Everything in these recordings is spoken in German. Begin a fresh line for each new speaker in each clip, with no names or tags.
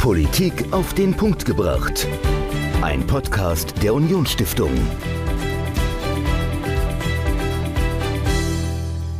Politik auf den Punkt gebracht. Ein Podcast der Unionsstiftung.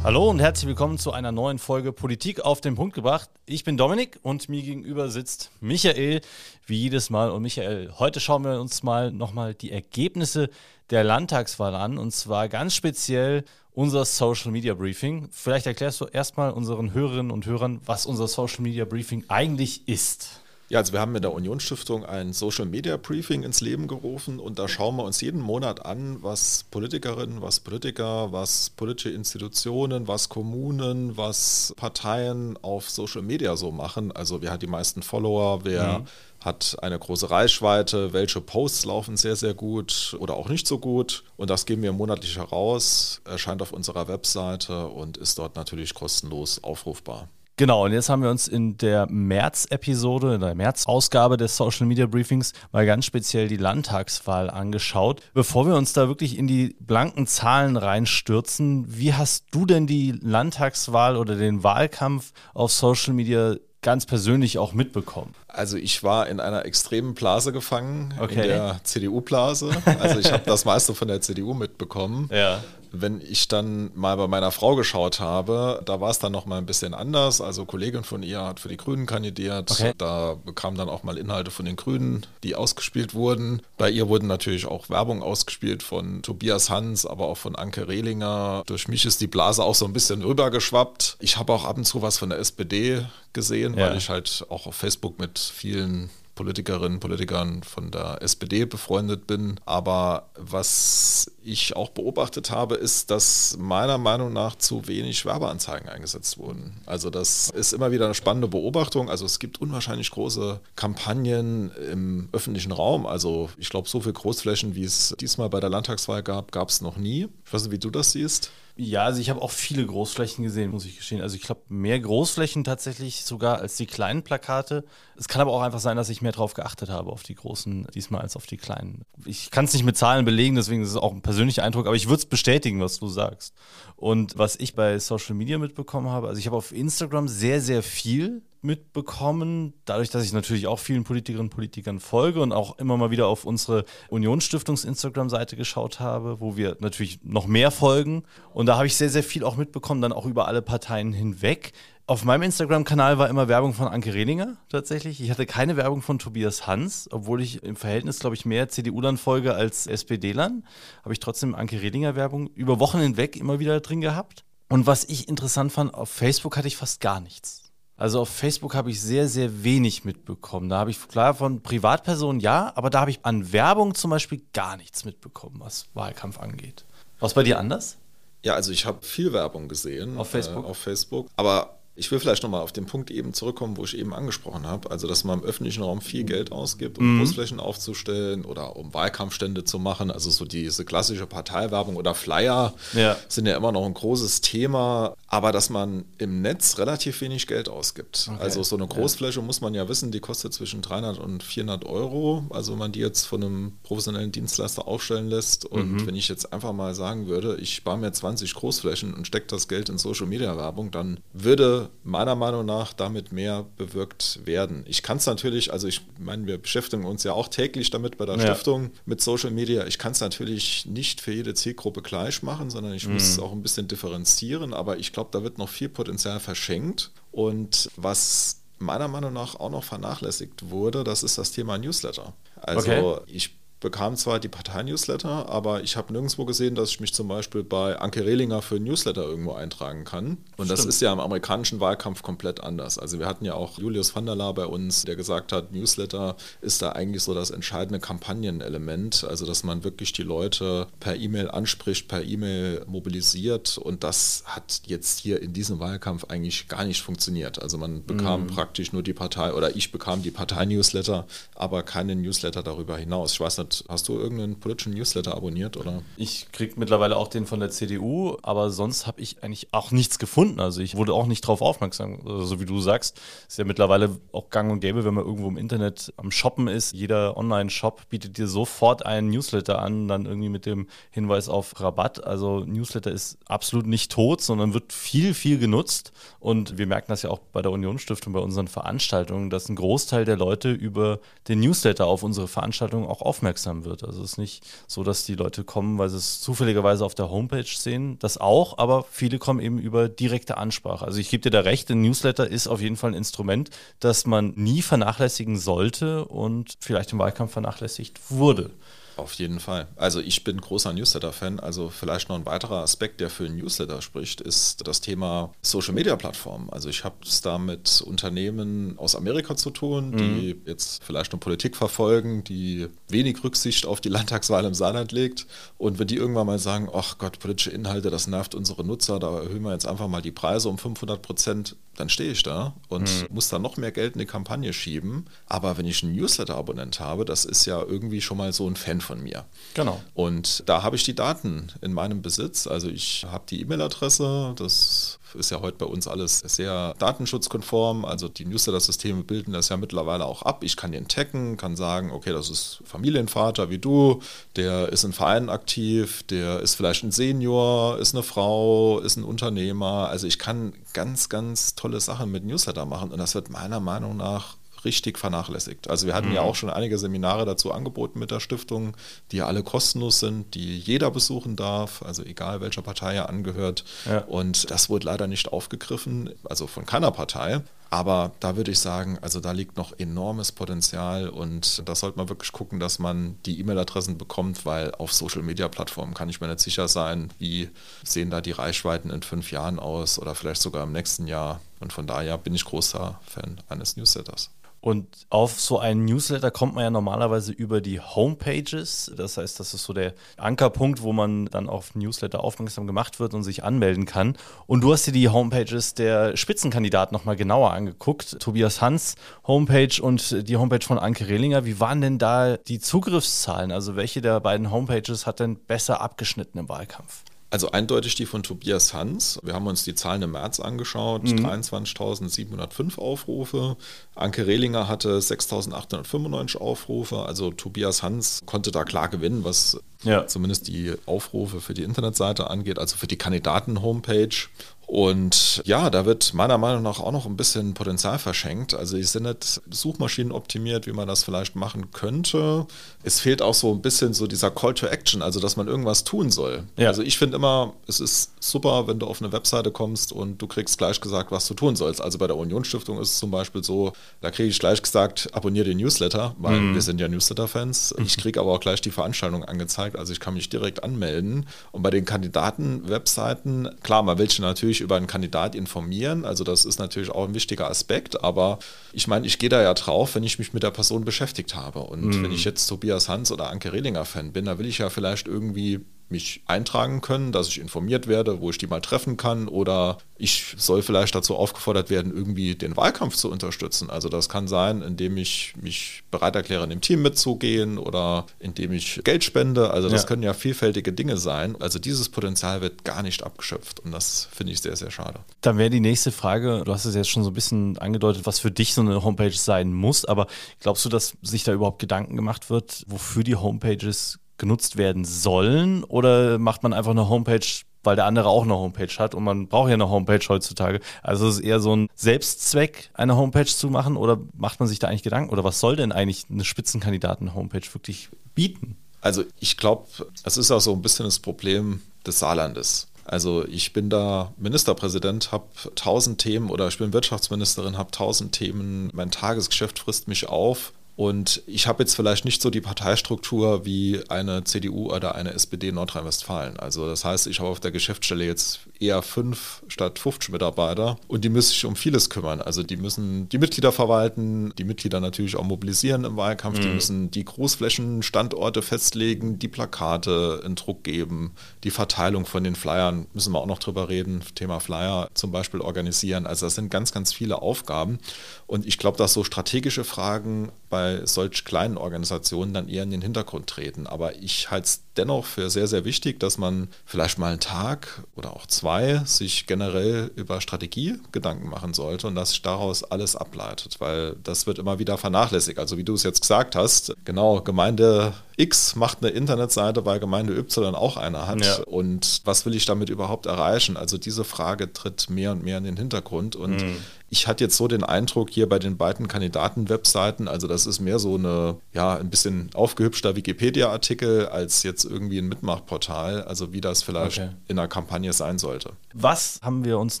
Hallo und herzlich willkommen zu einer neuen Folge Politik auf den Punkt gebracht. Ich bin Dominik und mir gegenüber sitzt Michael, wie jedes Mal. Und Michael, heute schauen wir uns mal nochmal die Ergebnisse der Landtagswahl an und zwar ganz speziell unser Social Media Briefing. Vielleicht erklärst du erstmal unseren Hörerinnen und Hörern, was unser Social Media Briefing eigentlich ist.
Ja, also wir haben mit der Unionsstiftung ein Social Media Briefing ins Leben gerufen und da schauen wir uns jeden Monat an, was Politikerinnen, was Politiker, was politische Institutionen, was Kommunen, was Parteien auf Social Media so machen. Also wer hat die meisten Follower, wer mhm. hat eine große Reichweite, welche Posts laufen sehr, sehr gut oder auch nicht so gut. Und das geben wir monatlich heraus, erscheint auf unserer Webseite und ist dort natürlich kostenlos aufrufbar.
Genau, und jetzt haben wir uns in der März-Episode, in der März-Ausgabe des Social Media Briefings mal ganz speziell die Landtagswahl angeschaut. Bevor wir uns da wirklich in die blanken Zahlen reinstürzen, wie hast du denn die Landtagswahl oder den Wahlkampf auf Social Media ganz persönlich auch mitbekommen?
Also ich war in einer extremen Blase gefangen, okay. in der CDU-Blase. Also ich habe das meiste von der CDU mitbekommen. Ja. Wenn ich dann mal bei meiner Frau geschaut habe, da war es dann noch mal ein bisschen anders. Also Kollegin von ihr hat für die Grünen kandidiert. Okay. Da bekamen dann auch mal Inhalte von den Grünen, die ausgespielt wurden. Bei ihr wurden natürlich auch Werbung ausgespielt von Tobias Hans, aber auch von Anke Rehlinger. Durch mich ist die Blase auch so ein bisschen rübergeschwappt. Ich habe auch ab und zu was von der SPD gesehen, ja. weil ich halt auch auf Facebook mit vielen Politikerinnen, Politikern von der SPD befreundet bin. Aber was ich auch beobachtet habe, ist, dass meiner Meinung nach zu wenig Werbeanzeigen eingesetzt wurden. Also das ist immer wieder eine spannende Beobachtung. Also es gibt unwahrscheinlich große Kampagnen im öffentlichen Raum. Also ich glaube, so viele Großflächen, wie es diesmal bei der Landtagswahl gab, gab es noch nie. Ich weiß nicht, wie du das siehst.
Ja, also ich habe auch viele Großflächen gesehen, muss ich gestehen. Also ich glaube, mehr Großflächen tatsächlich sogar als die kleinen Plakate. Es kann aber auch einfach sein, dass ich mehr drauf geachtet habe, auf die großen diesmal als auf die kleinen. Ich kann es nicht mit Zahlen belegen, deswegen ist es auch ein persönlicher Eindruck, aber ich würde es bestätigen, was du sagst. Und was ich bei Social Media mitbekommen habe, also ich habe auf Instagram sehr, sehr viel mitbekommen, dadurch, dass ich natürlich auch vielen Politikerinnen und Politikern folge und auch immer mal wieder auf unsere Unionsstiftungs-Instagram-Seite geschaut habe, wo wir natürlich noch mehr folgen. Und da habe ich sehr, sehr viel auch mitbekommen, dann auch über alle Parteien hinweg. Auf meinem Instagram-Kanal war immer Werbung von Anke Rehlinger tatsächlich. Ich hatte keine Werbung von Tobias Hans, obwohl ich im Verhältnis, glaube ich, mehr CDU-Lern folge als SPD-Lern. Habe ich trotzdem Anke Rehlinger-Werbung über Wochen hinweg immer wieder drin gehabt. Und was ich interessant fand, auf Facebook hatte ich fast gar nichts. Also auf Facebook habe ich sehr, sehr wenig mitbekommen. Da habe ich klar von Privatpersonen ja, aber da habe ich an Werbung zum Beispiel gar nichts mitbekommen, was Wahlkampf angeht. Was bei dir anders?
Ja, also ich habe viel Werbung gesehen.
Auf Facebook?
Äh, auf Facebook. Aber ich will vielleicht nochmal auf den Punkt eben zurückkommen, wo ich eben angesprochen habe. Also, dass man im öffentlichen Raum viel Geld ausgibt, um mhm. Großflächen aufzustellen oder um Wahlkampfstände zu machen. Also, so diese klassische Parteiwerbung oder Flyer ja. sind ja immer noch ein großes Thema. Aber dass man im Netz relativ wenig Geld ausgibt. Okay. Also, so eine Großfläche ja. muss man ja wissen, die kostet zwischen 300 und 400 Euro. Also, wenn man die jetzt von einem professionellen Dienstleister aufstellen lässt. Und mhm. wenn ich jetzt einfach mal sagen würde, ich spare mir 20 Großflächen und stecke das Geld in Social Media Werbung, dann würde meiner Meinung nach damit mehr bewirkt werden. Ich kann es natürlich, also ich meine, wir beschäftigen uns ja auch täglich damit bei der ja. Stiftung mit Social Media. Ich kann es natürlich nicht für jede Zielgruppe gleich machen, sondern ich mhm. muss es auch ein bisschen differenzieren. Aber ich glaube, da wird noch viel Potenzial verschenkt. Und was meiner Meinung nach auch noch vernachlässigt wurde, das ist das Thema Newsletter. Also okay. ich bekam zwar die Partei-Newsletter, aber ich habe nirgendwo gesehen, dass ich mich zum Beispiel bei Anke Rehlinger für Newsletter irgendwo eintragen kann. Und Stimmt. das ist ja im amerikanischen Wahlkampf komplett anders. Also wir hatten ja auch Julius van der Laar bei uns, der gesagt hat, Newsletter ist da eigentlich so das entscheidende Kampagnenelement. Also dass man wirklich die Leute per E-Mail anspricht, per E-Mail mobilisiert. Und das hat jetzt hier in diesem Wahlkampf eigentlich gar nicht funktioniert. Also man bekam mhm. praktisch nur die Partei oder ich bekam die Partei-Newsletter, aber keine Newsletter darüber hinaus. Ich weiß nicht, wird. Hast du irgendeinen politischen Newsletter abonniert oder?
Ich kriege mittlerweile auch den von der CDU, aber sonst habe ich eigentlich auch nichts gefunden. Also ich wurde auch nicht drauf aufmerksam. Also so wie du sagst, ist ja mittlerweile auch gang und gäbe, wenn man irgendwo im Internet am Shoppen ist. Jeder Online-Shop bietet dir sofort einen Newsletter an, dann irgendwie mit dem Hinweis auf Rabatt. Also Newsletter ist absolut nicht tot, sondern wird viel, viel genutzt. Und wir merken das ja auch bei der Unionsstiftung, bei unseren Veranstaltungen, dass ein Großteil der Leute über den Newsletter auf unsere Veranstaltungen auch aufmerksam wird. Also es ist nicht so, dass die Leute kommen, weil sie es zufälligerweise auf der Homepage sehen. Das auch, aber viele kommen eben über direkte Ansprache. Also ich gebe dir da recht, ein Newsletter ist auf jeden Fall ein Instrument, das man nie vernachlässigen sollte und vielleicht im Wahlkampf vernachlässigt wurde.
Auf jeden Fall. Also ich bin großer Newsletter-Fan. Also vielleicht noch ein weiterer Aspekt, der für Newsletter spricht, ist das Thema Social-Media-Plattformen. Also ich habe es da mit Unternehmen aus Amerika zu tun, die mhm. jetzt vielleicht noch Politik verfolgen, die wenig Rücksicht auf die Landtagswahl im Saarland legt. Und wenn die irgendwann mal sagen, ach Gott, politische Inhalte, das nervt unsere Nutzer, da erhöhen wir jetzt einfach mal die Preise um 500 Prozent, dann stehe ich da und mhm. muss da noch mehr Geld in die Kampagne schieben. Aber wenn ich einen Newsletter-Abonnent habe, das ist ja irgendwie schon mal so ein Fan von mir.
Genau.
Und da habe ich die Daten in meinem Besitz. Also ich habe die E-Mail-Adresse, das ist ja heute bei uns alles sehr datenschutzkonform. Also die Newsletter-Systeme bilden das ja mittlerweile auch ab. Ich kann den taggen, kann sagen, okay, das ist Familienvater wie du, der ist in Vereinen aktiv, der ist vielleicht ein Senior, ist eine Frau, ist ein Unternehmer. Also ich kann ganz, ganz tolle Sachen mit Newsletter machen und das wird meiner Meinung nach richtig vernachlässigt. Also wir hatten mhm. ja auch schon einige Seminare dazu angeboten mit der Stiftung, die ja alle kostenlos sind, die jeder besuchen darf, also egal welcher Partei er angehört. Ja. Und das wurde leider nicht aufgegriffen, also von keiner Partei. Aber da würde ich sagen, also da liegt noch enormes Potenzial und da sollte man wirklich gucken, dass man die E-Mail-Adressen bekommt, weil auf Social-Media-Plattformen kann ich mir nicht sicher sein, wie sehen da die Reichweiten in fünf Jahren aus oder vielleicht sogar im nächsten Jahr. Und von daher bin ich großer Fan eines Newsletters.
Und auf so einen Newsletter kommt man ja normalerweise über die Homepages. Das heißt, das ist so der Ankerpunkt, wo man dann auf Newsletter aufmerksam gemacht wird und sich anmelden kann. Und du hast dir die Homepages der Spitzenkandidaten nochmal genauer angeguckt. Tobias Hans Homepage und die Homepage von Anke Rehlinger. Wie waren denn da die Zugriffszahlen? Also welche der beiden Homepages hat denn besser abgeschnitten im Wahlkampf?
Also eindeutig die von Tobias Hans. Wir haben uns die Zahlen im März angeschaut. Mhm. 23.705 Aufrufe. Anke Rehlinger hatte 6.895 Aufrufe. Also Tobias Hans konnte da klar gewinnen, was ja. zumindest die Aufrufe für die Internetseite angeht, also für die Kandidaten-Homepage. Und ja, da wird meiner Meinung nach auch noch ein bisschen Potenzial verschenkt. Also die sind nicht Suchmaschinen optimiert, wie man das vielleicht machen könnte. Es fehlt auch so ein bisschen so dieser Call to Action, also dass man irgendwas tun soll. Ja. Also ich finde immer, es ist super, wenn du auf eine Webseite kommst und du kriegst gleich gesagt, was du tun sollst. Also bei der Unionsstiftung ist es zum Beispiel so, da kriege ich gleich gesagt, abonniere den Newsletter, weil mhm. wir sind ja Newsletter-Fans. Ich kriege aber auch gleich die Veranstaltung angezeigt, also ich kann mich direkt anmelden. Und bei den Kandidaten-Webseiten, klar, man will natürlich natürlich über einen Kandidat informieren. Also das ist natürlich auch ein wichtiger Aspekt. Aber ich meine, ich gehe da ja drauf, wenn ich mich mit der Person beschäftigt habe. Und mhm. wenn ich jetzt Tobias Hans oder Anke Rehlinger Fan bin, da will ich ja vielleicht irgendwie mich eintragen können, dass ich informiert werde, wo ich die mal treffen kann oder ich soll vielleicht dazu aufgefordert werden, irgendwie den Wahlkampf zu unterstützen. Also das kann sein, indem ich mich bereit erkläre, in dem Team mitzugehen oder indem ich Geld spende. Also das ja. können ja vielfältige Dinge sein. Also dieses Potenzial wird gar nicht abgeschöpft und das finde ich sehr, sehr schade.
Dann wäre die nächste Frage, du hast es jetzt schon so ein bisschen angedeutet, was für dich so eine Homepage sein muss, aber glaubst du, dass sich da überhaupt Gedanken gemacht wird, wofür die Homepages genutzt werden sollen? Oder macht man einfach eine Homepage, weil der andere auch eine Homepage hat und man braucht ja eine Homepage heutzutage? Also ist es eher so ein Selbstzweck, eine Homepage zu machen oder macht man sich da eigentlich Gedanken? Oder was soll denn eigentlich eine Spitzenkandidaten-Homepage wirklich bieten?
Also ich glaube, es ist auch so ein bisschen das Problem des Saarlandes. Also ich bin da Ministerpräsident, habe tausend Themen oder ich bin Wirtschaftsministerin, habe tausend Themen, mein Tagesgeschäft frisst mich auf und ich habe jetzt vielleicht nicht so die Parteistruktur wie eine CDU oder eine SPD in Nordrhein-Westfalen. Also das heißt, ich habe auf der Geschäftsstelle jetzt eher fünf statt 50 Mitarbeiter und die müssen sich um vieles kümmern. Also die müssen die Mitglieder verwalten, die Mitglieder natürlich auch mobilisieren im Wahlkampf, mhm. die müssen die Großflächenstandorte festlegen, die Plakate in Druck geben, die Verteilung von den Flyern, müssen wir auch noch drüber reden, Thema Flyer zum Beispiel organisieren. Also das sind ganz, ganz viele Aufgaben und ich glaube, dass so strategische Fragen bei solch kleinen Organisationen dann eher in den Hintergrund treten. Aber ich halte es dennoch für sehr, sehr wichtig, dass man vielleicht mal einen Tag oder auch zwei sich generell über Strategie Gedanken machen sollte und dass sich daraus alles ableitet, weil das wird immer wieder vernachlässigt. Also wie du es jetzt gesagt hast, genau, Gemeinde X macht eine Internetseite, weil Gemeinde Y auch eine hat. Ja. Und was will ich damit überhaupt erreichen? Also diese Frage tritt mehr und mehr in den Hintergrund und mhm. Ich hatte jetzt so den Eindruck hier bei den beiden Kandidaten-Webseiten, also das ist mehr so eine, ja, ein bisschen aufgehübschter Wikipedia-Artikel als jetzt irgendwie ein Mitmachportal, also wie das vielleicht okay. in einer Kampagne sein sollte.
Was haben wir uns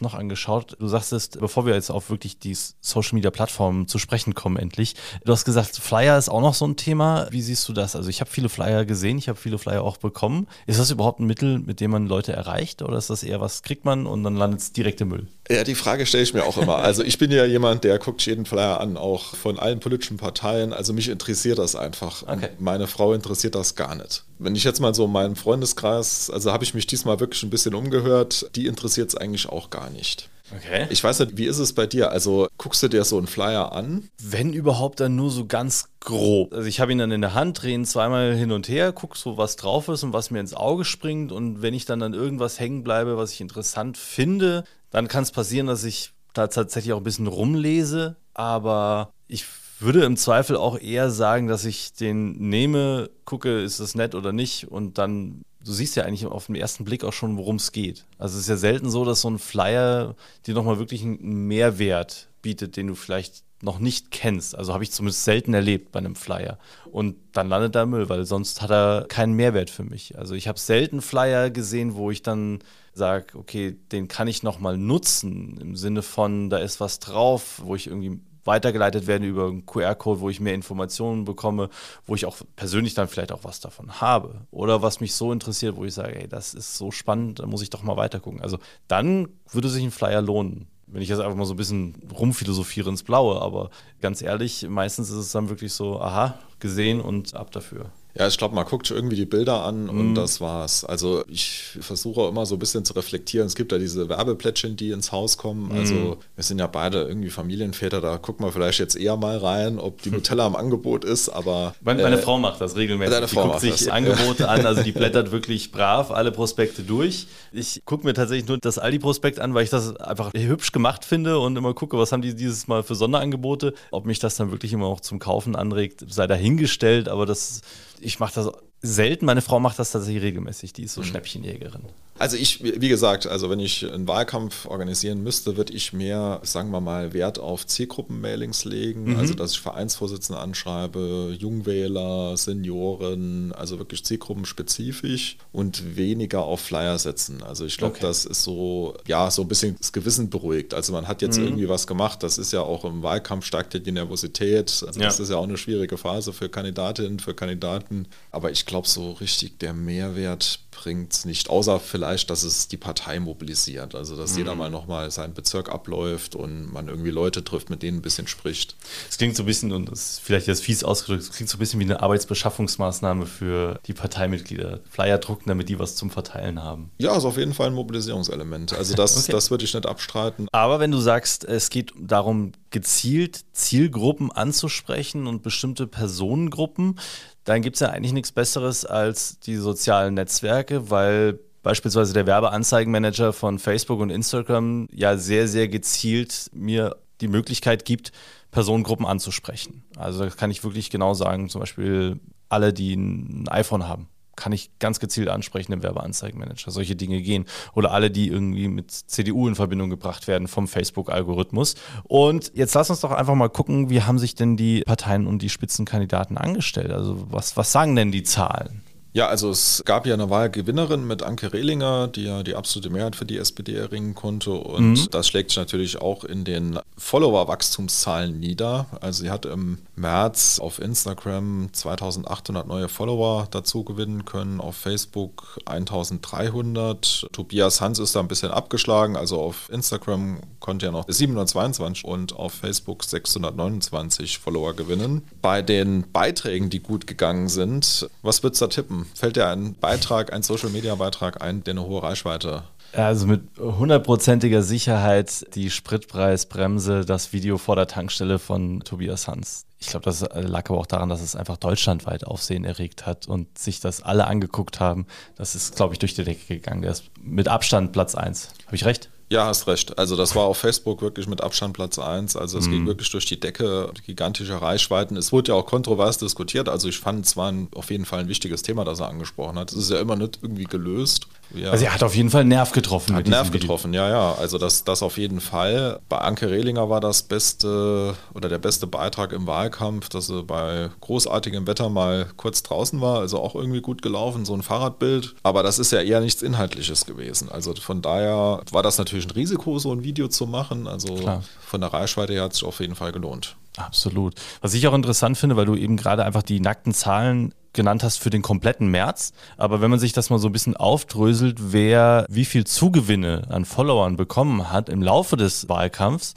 noch angeschaut? Du sagtest, bevor wir jetzt auf wirklich die Social-Media-Plattformen zu sprechen kommen, endlich, du hast gesagt, Flyer ist auch noch so ein Thema. Wie siehst du das? Also ich habe viele Flyer gesehen, ich habe viele Flyer auch bekommen. Ist das überhaupt ein Mittel, mit dem man Leute erreicht oder ist das eher was kriegt man und dann landet es direkt im Müll?
Ja, die Frage stelle ich mir auch immer. Also ich bin ja jemand, der guckt jeden Flyer an, auch von allen politischen Parteien. Also mich interessiert das einfach. Okay. meine Frau interessiert das gar nicht. Wenn ich jetzt mal so in meinem Freundeskreis, also habe ich mich diesmal wirklich ein bisschen umgehört, die interessiert es eigentlich auch gar nicht. Okay. Ich weiß nicht, wie ist es bei dir? Also guckst du dir so einen Flyer an?
Wenn überhaupt, dann nur so ganz grob. Also ich habe ihn dann in der Hand, drehe ihn zweimal hin und her, gucke so, was drauf ist und was mir ins Auge springt. Und wenn ich dann an irgendwas hängen bleibe, was ich interessant finde, dann kann es passieren, dass ich da tatsächlich auch ein bisschen rumlese. Aber ich würde im Zweifel auch eher sagen, dass ich den nehme, gucke, ist es nett oder nicht und dann du siehst ja eigentlich auf den ersten Blick auch schon, worum es geht. Also es ist ja selten so, dass so ein Flyer dir nochmal wirklich einen Mehrwert bietet, den du vielleicht noch nicht kennst. Also habe ich zumindest selten erlebt bei einem Flyer. Und dann landet da Müll, weil sonst hat er keinen Mehrwert für mich. Also ich habe selten Flyer gesehen, wo ich dann sage, okay, den kann ich nochmal nutzen, im Sinne von, da ist was drauf, wo ich irgendwie weitergeleitet werden über einen QR-Code, wo ich mehr Informationen bekomme, wo ich auch persönlich dann vielleicht auch was davon habe. Oder was mich so interessiert, wo ich sage, ey, das ist so spannend, da muss ich doch mal weitergucken. Also dann würde sich ein Flyer lohnen. Wenn ich jetzt einfach mal so ein bisschen rumphilosophiere ins Blaue, aber ganz ehrlich, meistens ist es dann wirklich so, aha, gesehen und ab dafür.
Ja, ich glaube, man guckt irgendwie die Bilder an mhm. und das war's. Also ich versuche immer so ein bisschen zu reflektieren. Es gibt ja diese Werbeplättchen, die ins Haus kommen. Mhm. Also wir sind ja beide irgendwie Familienväter, da gucken wir vielleicht jetzt eher mal rein, ob die Nutella im Angebot ist, aber...
Meine, meine äh, Frau macht das regelmäßig. Deine die Frau guckt sich das. Angebote an, also die blättert wirklich brav alle Prospekte durch. Ich gucke mir tatsächlich nur das Aldi-Prospekt an, weil ich das einfach hübsch gemacht finde und immer gucke, was haben die dieses Mal für Sonderangebote. Ob mich das dann wirklich immer auch zum Kaufen anregt, sei dahingestellt, aber das ich mache das selten. Meine Frau macht das tatsächlich regelmäßig. Die ist so mhm. Schnäppchenjägerin.
Also ich, wie gesagt, also wenn ich einen Wahlkampf organisieren müsste, würde ich mehr, sagen wir mal, Wert auf Zielgruppenmailings legen. Mhm. Also dass ich Vereinsvorsitzende anschreibe, Jungwähler, Senioren, also wirklich zielgruppenspezifisch und weniger auf Flyer setzen. Also ich glaube, okay. das ist so, ja, so ein bisschen das Gewissen beruhigt. Also man hat jetzt mhm. irgendwie was gemacht. Das ist ja auch im Wahlkampf steigt die Nervosität. Also ja. das ist ja auch eine schwierige Phase für Kandidatinnen, für Kandidaten. Aber ich glaube, so richtig der Mehrwert bringt es nicht, außer vielleicht, dass es die Partei mobilisiert. Also, dass mhm. jeder mal nochmal seinen Bezirk abläuft und man irgendwie Leute trifft, mit denen ein bisschen spricht.
Es klingt so ein bisschen, und das ist vielleicht jetzt fies ausgedrückt, es klingt so ein bisschen wie eine Arbeitsbeschaffungsmaßnahme für die Parteimitglieder. Flyer drucken, damit die was zum Verteilen haben.
Ja, ist auf jeden Fall ein Mobilisierungselement. Also, das, okay. das würde ich nicht abstreiten.
Aber wenn du sagst, es geht darum, gezielt Zielgruppen anzusprechen und bestimmte Personengruppen, dann gibt es ja eigentlich nichts Besseres als die sozialen Netzwerke, weil beispielsweise der Werbeanzeigenmanager von Facebook und Instagram ja sehr, sehr gezielt mir die Möglichkeit gibt, Personengruppen anzusprechen. Also das kann ich wirklich genau sagen, zum Beispiel alle, die ein iPhone haben kann ich ganz gezielt ansprechen im Werbeanzeigenmanager. Solche Dinge gehen. Oder alle, die irgendwie mit CDU in Verbindung gebracht werden vom Facebook-Algorithmus. Und jetzt lass uns doch einfach mal gucken, wie haben sich denn die Parteien und die Spitzenkandidaten angestellt? Also was, was sagen denn die Zahlen?
Ja, also es gab ja eine Wahlgewinnerin mit Anke Rehlinger, die ja die absolute Mehrheit für die SPD erringen konnte. Und mhm. das schlägt sich natürlich auch in den Follower-Wachstumszahlen nieder. Also sie hat im März auf Instagram 2800 neue Follower dazu gewinnen können, auf Facebook 1300. Tobias Hans ist da ein bisschen abgeschlagen. Also auf Instagram konnte er noch 722 und auf Facebook 629 Follower gewinnen. Bei den Beiträgen, die gut gegangen sind, was würdest du da tippen? Fällt dir ein Beitrag, ein Social-Media-Beitrag ein, der eine hohe Reichweite
Also mit hundertprozentiger Sicherheit die Spritpreisbremse, das Video vor der Tankstelle von Tobias Hans. Ich glaube, das lag aber auch daran, dass es einfach deutschlandweit Aufsehen erregt hat und sich das alle angeguckt haben. Das ist, glaube ich, durch die Decke gegangen. Der ist mit Abstand Platz 1. Habe ich recht?
Ja, hast recht. Also das war auf Facebook wirklich mit Abstand Platz 1. Also es mhm. ging wirklich durch die Decke, gigantische Reichweiten. Es wurde ja auch kontrovers diskutiert. Also ich fand es war ein, auf jeden Fall ein wichtiges Thema, das er angesprochen hat. Es ist ja immer nicht irgendwie gelöst. Ja.
Also er hat auf jeden Fall einen Nerv getroffen.
Hat Nerv getroffen, ja, ja. Also das, das auf jeden Fall. Bei Anke Rehlinger war das beste oder der beste Beitrag im Wahlkampf, dass sie bei großartigem Wetter mal kurz draußen war. Also auch irgendwie gut gelaufen, so ein Fahrradbild. Aber das ist ja eher nichts Inhaltliches gewesen. Also von daher war das natürlich ein Risiko, so ein Video zu machen. Also Klar. von der Reichweite her hat es sich auf jeden Fall gelohnt.
Absolut. Was ich auch interessant finde, weil du eben gerade einfach die nackten Zahlen genannt hast für den kompletten März. Aber wenn man sich das mal so ein bisschen aufdröselt, wer wie viel Zugewinne an Followern bekommen hat im Laufe des Wahlkampfs,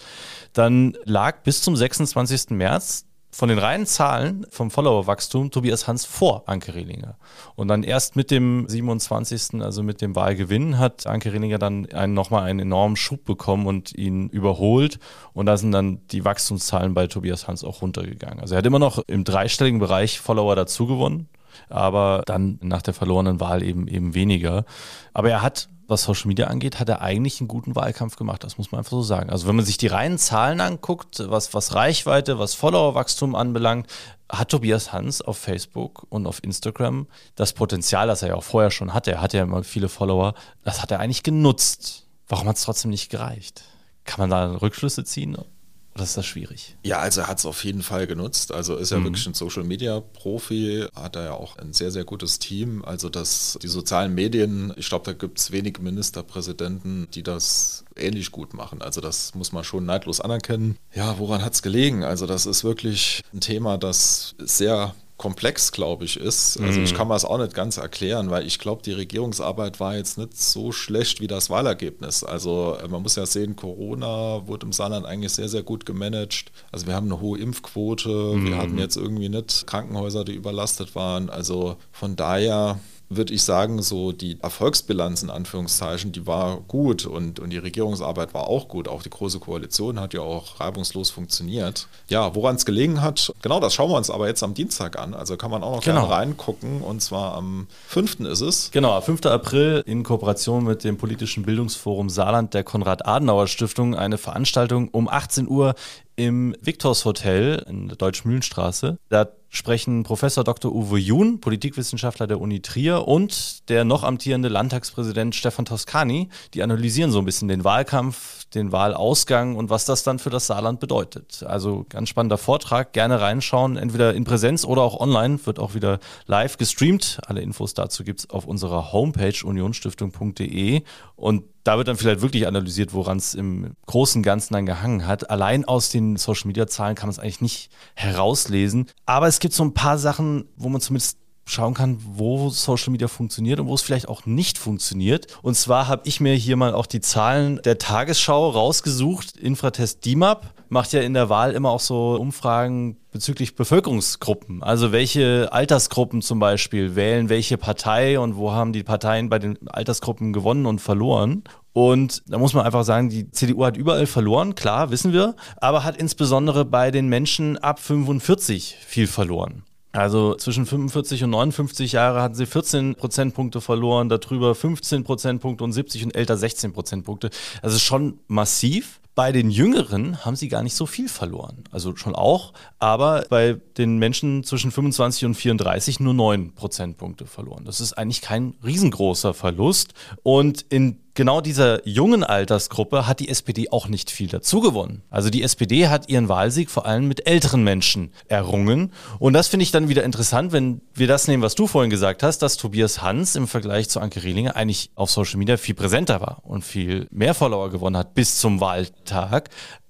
dann lag bis zum 26. März von den reinen Zahlen vom Followerwachstum Tobias Hans vor Anke Rehlinger. Und dann erst mit dem 27., also mit dem Wahlgewinn, hat Anke Rehlinger dann einen, nochmal einen enormen Schub bekommen und ihn überholt. Und da sind dann die Wachstumszahlen bei Tobias Hans auch runtergegangen. Also er hat immer noch im dreistelligen Bereich Follower dazugewonnen, aber dann nach der verlorenen Wahl eben, eben weniger. Aber er hat was Social Media angeht, hat er eigentlich einen guten Wahlkampf gemacht. Das muss man einfach so sagen. Also wenn man sich die reinen Zahlen anguckt, was, was Reichweite, was Followerwachstum anbelangt, hat Tobias Hans auf Facebook und auf Instagram das Potenzial, das er ja auch vorher schon hatte, er hatte ja immer viele Follower, das hat er eigentlich genutzt. Warum hat es trotzdem nicht gereicht? Kann man da Rückschlüsse ziehen? Oder ist das schwierig?
Ja, also er hat es auf jeden Fall genutzt. Also ist er mhm. wirklich ein Social Media Profi, hat er ja auch ein sehr, sehr gutes Team. Also dass die sozialen Medien, ich glaube, da gibt es wenige Ministerpräsidenten, die das ähnlich gut machen. Also das muss man schon neidlos anerkennen. Ja, woran hat es gelegen? Also das ist wirklich ein Thema, das sehr komplex, glaube ich, ist. Also mhm. ich kann mir das auch nicht ganz erklären, weil ich glaube, die Regierungsarbeit war jetzt nicht so schlecht wie das Wahlergebnis. Also äh, man muss ja sehen, Corona wurde im Saarland eigentlich sehr, sehr gut gemanagt. Also wir haben eine hohe Impfquote, mhm. wir hatten jetzt irgendwie nicht Krankenhäuser, die überlastet waren. Also von daher würde ich sagen, so die Erfolgsbilanz in Anführungszeichen, die war gut und, und die Regierungsarbeit war auch gut. Auch die Große Koalition hat ja auch reibungslos funktioniert. Ja, woran es gelegen hat, genau das schauen wir uns aber jetzt am Dienstag an. Also kann man auch noch genau. gerne reingucken und zwar am 5. ist es.
Genau, 5. April in Kooperation mit dem politischen Bildungsforum Saarland der Konrad-Adenauer-Stiftung eine Veranstaltung um 18 Uhr im Victors Hotel in der Deutsch-Mühlenstraße. Da sprechen Professor Dr. Uwe Jun, Politikwissenschaftler der Uni Trier, und der noch amtierende Landtagspräsident Stefan Toscani. Die analysieren so ein bisschen den Wahlkampf, den Wahlausgang und was das dann für das Saarland bedeutet. Also ganz spannender Vortrag, gerne reinschauen, entweder in Präsenz oder auch online, wird auch wieder live gestreamt. Alle Infos dazu gibt es auf unserer Homepage unionstiftung.de und da wird dann vielleicht wirklich analysiert, woran es im großen Ganzen dann gehangen hat. Allein aus den Social Media Zahlen kann man es eigentlich nicht herauslesen. Aber es gibt so ein paar Sachen, wo man zumindest schauen kann, wo Social Media funktioniert und wo es vielleicht auch nicht funktioniert. Und zwar habe ich mir hier mal auch die Zahlen der Tagesschau rausgesucht. Infratest DIMAP macht ja in der Wahl immer auch so Umfragen bezüglich Bevölkerungsgruppen. Also welche Altersgruppen zum Beispiel wählen welche Partei und wo haben die Parteien bei den Altersgruppen gewonnen und verloren. Und da muss man einfach sagen, die CDU hat überall verloren, klar, wissen wir, aber hat insbesondere bei den Menschen ab 45 viel verloren. Also zwischen 45 und 59 Jahre hatten sie 14 Prozentpunkte verloren, darüber 15 Prozentpunkte und 70 und älter 16 Prozentpunkte. Also schon massiv. Bei den Jüngeren haben sie gar nicht so viel verloren. Also schon auch, aber bei den Menschen zwischen 25 und 34 nur 9 Prozentpunkte verloren. Das ist eigentlich kein riesengroßer Verlust. Und in genau dieser jungen Altersgruppe hat die SPD auch nicht viel dazu gewonnen. Also die SPD hat ihren Wahlsieg vor allem mit älteren Menschen errungen. Und das finde ich dann wieder interessant, wenn wir das nehmen, was du vorhin gesagt hast, dass Tobias Hans im Vergleich zu Anke Rehlinger eigentlich auf Social Media viel präsenter war und viel mehr Follower gewonnen hat bis zum Wahltag.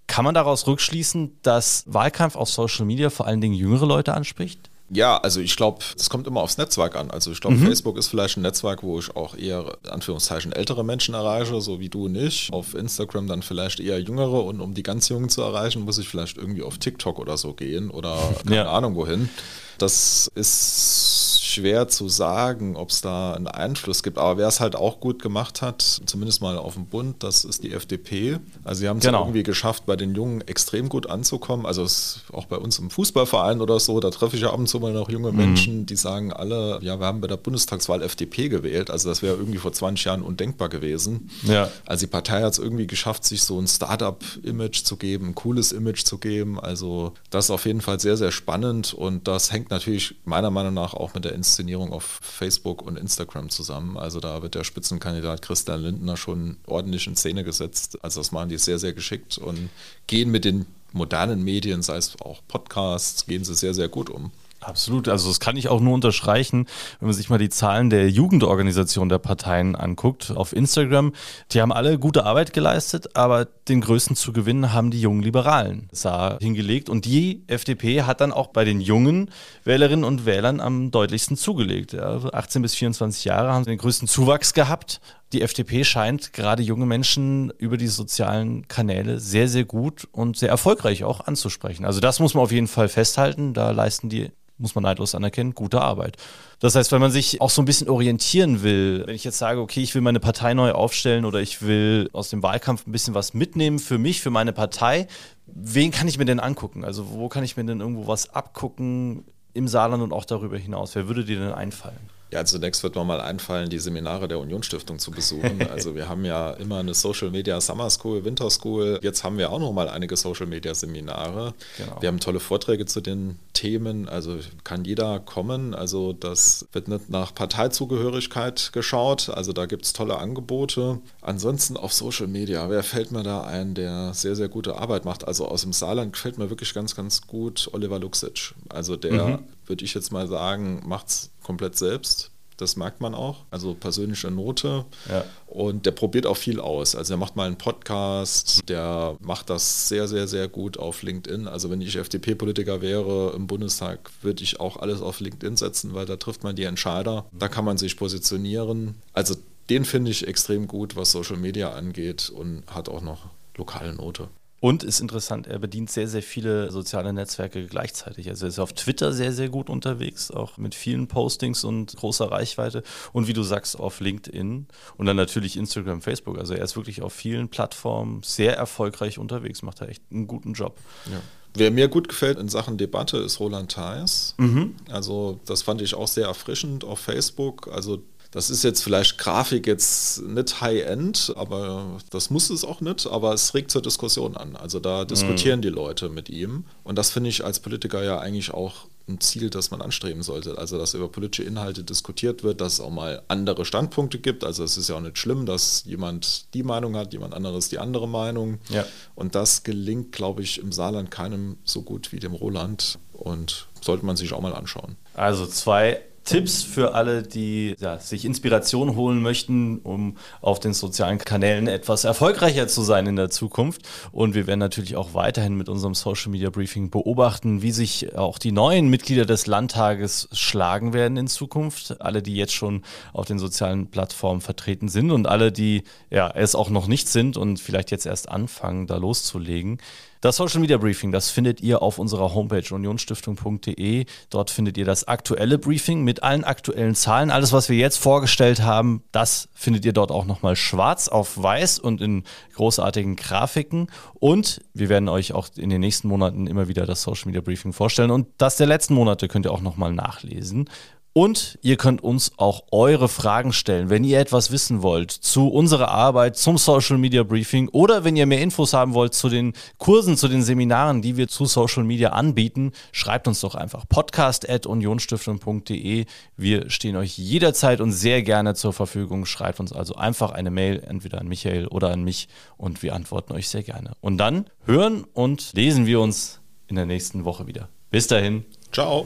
Kann man daraus rückschließen, dass Wahlkampf auf Social Media vor allen Dingen jüngere Leute anspricht?
Ja, also ich glaube, es kommt immer aufs Netzwerk an. Also ich glaube, mhm. Facebook ist vielleicht ein Netzwerk, wo ich auch eher, Anführungszeichen, ältere Menschen erreiche, so wie du und ich. Auf Instagram dann vielleicht eher jüngere und um die ganz Jungen zu erreichen, muss ich vielleicht irgendwie auf TikTok oder so gehen oder keine ja. Ahnung wohin. Das ist schwer zu sagen, ob es da einen Einfluss gibt. Aber wer es halt auch gut gemacht hat, zumindest mal auf dem Bund, das ist die FDP. Also sie haben es genau. irgendwie geschafft, bei den Jungen extrem gut anzukommen. Also auch bei uns im Fußballverein oder so, da treffe ich ja ab und zu mal noch junge mhm. Menschen, die sagen alle, ja, wir haben bei der Bundestagswahl FDP gewählt. Also das wäre irgendwie vor 20 Jahren undenkbar gewesen. Ja. Also die Partei hat es irgendwie geschafft, sich so ein Startup-Image zu geben, ein cooles Image zu geben. Also das ist auf jeden Fall sehr, sehr spannend und das hängt natürlich meiner Meinung nach auch mit der Inszenierung auf Facebook und Instagram zusammen. Also da wird der Spitzenkandidat Christian Lindner schon ordentlich in Szene gesetzt. Also das machen die sehr, sehr geschickt und gehen mit den modernen Medien, sei es auch Podcasts, gehen sie sehr, sehr gut um.
Absolut, also das kann ich auch nur unterstreichen, wenn man sich mal die Zahlen der Jugendorganisation der Parteien anguckt auf Instagram. Die haben alle gute Arbeit geleistet, aber den größten zu gewinnen haben die jungen Liberalen da hingelegt. Und die FDP hat dann auch bei den jungen Wählerinnen und Wählern am deutlichsten zugelegt. Ja, 18 bis 24 Jahre haben sie den größten Zuwachs gehabt. Die FDP scheint gerade junge Menschen über die sozialen Kanäle sehr, sehr gut und sehr erfolgreich auch anzusprechen. Also das muss man auf jeden Fall festhalten. Da leisten die muss man neidlos anerkennen, gute Arbeit. Das heißt, wenn man sich auch so ein bisschen orientieren will, wenn ich jetzt sage, okay, ich will meine Partei neu aufstellen oder ich will aus dem Wahlkampf ein bisschen was mitnehmen für mich, für meine Partei, wen kann ich mir denn angucken? Also wo kann ich mir denn irgendwo was abgucken im Saarland und auch darüber hinaus? Wer würde dir denn einfallen?
Ja, zunächst wird mir mal einfallen, die Seminare der Unionsstiftung zu besuchen. Also wir haben ja immer eine Social Media Summer School, Winter School. Jetzt haben wir auch noch mal einige Social Media Seminare. Genau. Wir haben tolle Vorträge zu den Themen. Also kann jeder kommen. Also das wird nicht nach Parteizugehörigkeit geschaut. Also da gibt es tolle Angebote. Ansonsten auf Social Media, wer fällt mir da ein, der sehr, sehr gute Arbeit macht? Also aus dem Saarland gefällt mir wirklich ganz, ganz gut Oliver Luxic. Also der, mhm. würde ich jetzt mal sagen, macht es komplett selbst. Das merkt man auch. Also persönliche Note. Ja. Und der probiert auch viel aus. Also er macht mal einen Podcast, der macht das sehr, sehr, sehr gut auf LinkedIn. Also wenn ich FDP-Politiker wäre im Bundestag, würde ich auch alles auf LinkedIn setzen, weil da trifft man die Entscheider. Da kann man sich positionieren. Also den finde ich extrem gut, was Social Media angeht und hat auch noch lokale Note.
Und ist interessant, er bedient sehr, sehr viele soziale Netzwerke gleichzeitig. Also er ist auf Twitter sehr, sehr gut unterwegs, auch mit vielen Postings und großer Reichweite. Und wie du sagst, auf LinkedIn und dann natürlich Instagram, Facebook. Also er ist wirklich auf vielen Plattformen sehr erfolgreich unterwegs, macht er echt einen guten Job.
Ja. Wer mir gut gefällt in Sachen Debatte ist Roland Theis. Mhm. Also das fand ich auch sehr erfrischend auf Facebook. Also das ist jetzt vielleicht Grafik jetzt nicht High-End, aber das muss es auch nicht, aber es regt zur Diskussion an. Also da diskutieren mhm. die Leute mit ihm. Und das finde ich als Politiker ja eigentlich auch ein Ziel, das man anstreben sollte. Also, dass über politische Inhalte diskutiert wird, dass es auch mal andere Standpunkte gibt. Also, es ist ja auch nicht schlimm, dass jemand die Meinung hat, jemand anderes die andere Meinung. Ja. Und das gelingt, glaube ich, im Saarland keinem so gut wie dem Roland. Und sollte man sich auch mal anschauen.
Also zwei Tipps für alle, die ja, sich Inspiration holen möchten, um auf den sozialen Kanälen etwas erfolgreicher zu sein in der Zukunft. Und wir werden natürlich auch weiterhin mit unserem Social Media Briefing beobachten, wie sich auch die neuen Mitglieder des Landtages schlagen werden in Zukunft. Alle, die jetzt schon auf den sozialen Plattformen vertreten sind und alle, die ja es auch noch nicht sind und vielleicht jetzt erst anfangen, da loszulegen. Das Social Media Briefing, das findet ihr auf unserer Homepage unionstiftung.de. Dort findet ihr das aktuelle Briefing mit allen aktuellen Zahlen. Alles, was wir jetzt vorgestellt haben, das findet ihr dort auch nochmal schwarz auf weiß und in großartigen Grafiken. Und wir werden euch auch in den nächsten Monaten immer wieder das Social Media Briefing vorstellen. Und das der letzten Monate könnt ihr auch nochmal nachlesen. Und ihr könnt uns auch eure Fragen stellen, wenn ihr etwas wissen wollt zu unserer Arbeit, zum Social Media Briefing oder wenn ihr mehr Infos haben wollt zu den Kursen, zu den Seminaren, die wir zu Social Media anbieten, schreibt uns doch einfach podcast.unionstiftung.de. Wir stehen euch jederzeit und sehr gerne zur Verfügung. Schreibt uns also einfach eine Mail, entweder an Michael oder an mich und wir antworten euch sehr gerne. Und dann hören und lesen wir uns in der nächsten Woche wieder. Bis dahin.
Ciao.